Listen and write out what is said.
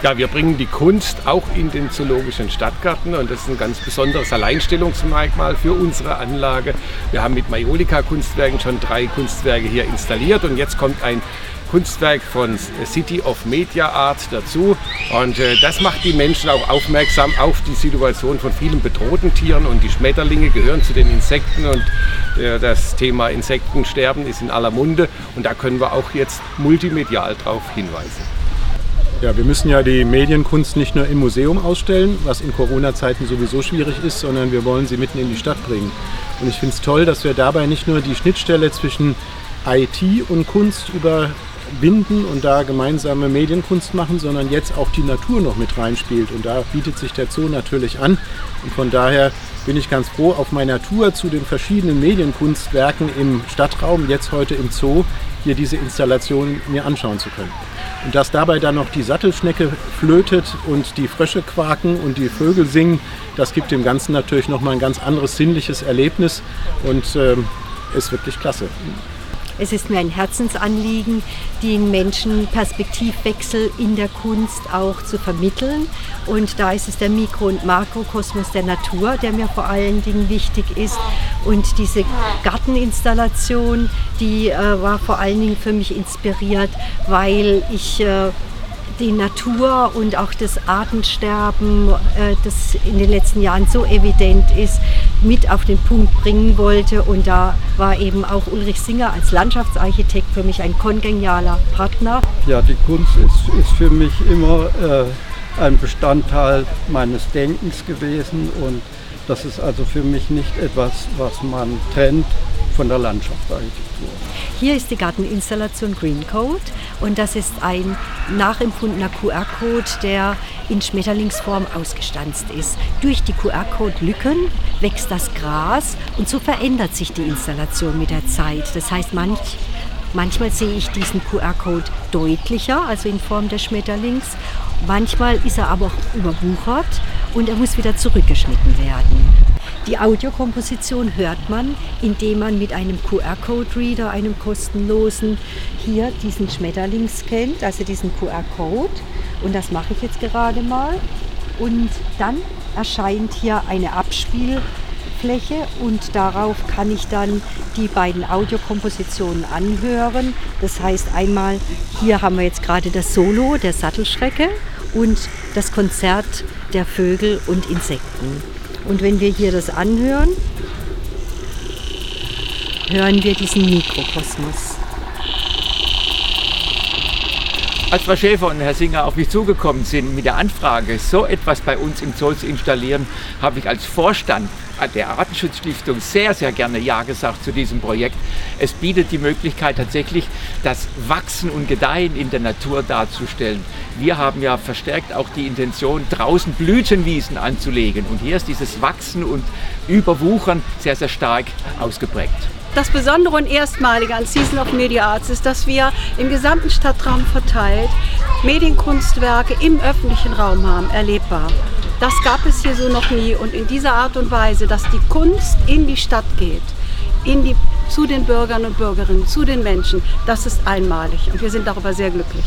Ja, wir bringen die Kunst auch in den Zoologischen Stadtgarten und das ist ein ganz besonderes Alleinstellungsmerkmal für unsere Anlage. Wir haben mit Majolika Kunstwerken schon drei Kunstwerke hier installiert und jetzt kommt ein Kunstwerk von City of Media Art dazu. Und äh, das macht die Menschen auch aufmerksam auf die Situation von vielen bedrohten Tieren. Und die Schmetterlinge gehören zu den Insekten. Und äh, das Thema Insektensterben ist in aller Munde. Und da können wir auch jetzt multimedial darauf hinweisen. Ja, wir müssen ja die Medienkunst nicht nur im Museum ausstellen, was in Corona-Zeiten sowieso schwierig ist, sondern wir wollen sie mitten in die Stadt bringen. Und ich finde es toll, dass wir dabei nicht nur die Schnittstelle zwischen IT und Kunst überwinden und da gemeinsame Medienkunst machen, sondern jetzt auch die Natur noch mit reinspielt. Und da bietet sich der Zoo natürlich an. Und von daher bin ich ganz froh, auf meiner Tour zu den verschiedenen Medienkunstwerken im Stadtraum, jetzt heute im Zoo, hier diese Installation mir anschauen zu können. Und dass dabei dann noch die Sattelschnecke flötet und die Frösche quaken und die Vögel singen, das gibt dem Ganzen natürlich nochmal ein ganz anderes sinnliches Erlebnis und äh, ist wirklich klasse. Es ist mir ein Herzensanliegen, den Menschen Perspektivwechsel in der Kunst auch zu vermitteln. Und da ist es der Mikro- und Makrokosmos der Natur, der mir vor allen Dingen wichtig ist. Und diese Garteninstallation, die äh, war vor allen Dingen für mich inspiriert, weil ich äh, die Natur und auch das Artensterben, äh, das in den letzten Jahren so evident ist, mit auf den Punkt bringen wollte. Und da war eben auch Ulrich Singer als Landschaftsarchitekt für mich ein kongenialer Partner. Ja, die Kunst ist, ist für mich immer äh, ein Bestandteil meines Denkens gewesen und das ist also für mich nicht etwas, was man trennt von der Landschaftsarchitektur. Hier ist die Garteninstallation Green Code und das ist ein nachempfundener QR-Code, der in Schmetterlingsform ausgestanzt ist. Durch die QR-Code-Lücken wächst das Gras und so verändert sich die Installation mit der Zeit. Das heißt, manch, manchmal sehe ich diesen QR-Code deutlicher, also in Form des Schmetterlings. Manchmal ist er aber auch überwuchert und er muss wieder zurückgeschnitten werden. Die Audiokomposition hört man, indem man mit einem QR-Code-Reader, einem kostenlosen, hier diesen Schmetterling scannt, also diesen QR-Code. Und das mache ich jetzt gerade mal. Und dann erscheint hier eine Abspielfläche und darauf kann ich dann die beiden Audiokompositionen anhören. Das heißt einmal, hier haben wir jetzt gerade das Solo der Sattelschrecke und das Konzert der Vögel und Insekten. Und wenn wir hier das anhören, hören wir diesen Mikrokosmos. Als Frau Schäfer und Herr Singer auf mich zugekommen sind mit der Anfrage, so etwas bei uns im Zoll zu installieren, habe ich als Vorstand der Artenschutzstiftung sehr, sehr gerne Ja gesagt zu diesem Projekt. Es bietet die Möglichkeit tatsächlich, das Wachsen und Gedeihen in der Natur darzustellen. Wir haben ja verstärkt auch die Intention, draußen Blütenwiesen anzulegen. Und hier ist dieses Wachsen und Überwuchern sehr, sehr stark ausgeprägt. Das Besondere und Erstmalige an Season of Media Arts ist, dass wir im gesamten Stadtraum verteilt Medienkunstwerke im öffentlichen Raum haben, erlebbar. Das gab es hier so noch nie und in dieser Art und Weise, dass die Kunst in die Stadt geht, in die, zu den Bürgern und Bürgerinnen, zu den Menschen, das ist einmalig und wir sind darüber sehr glücklich.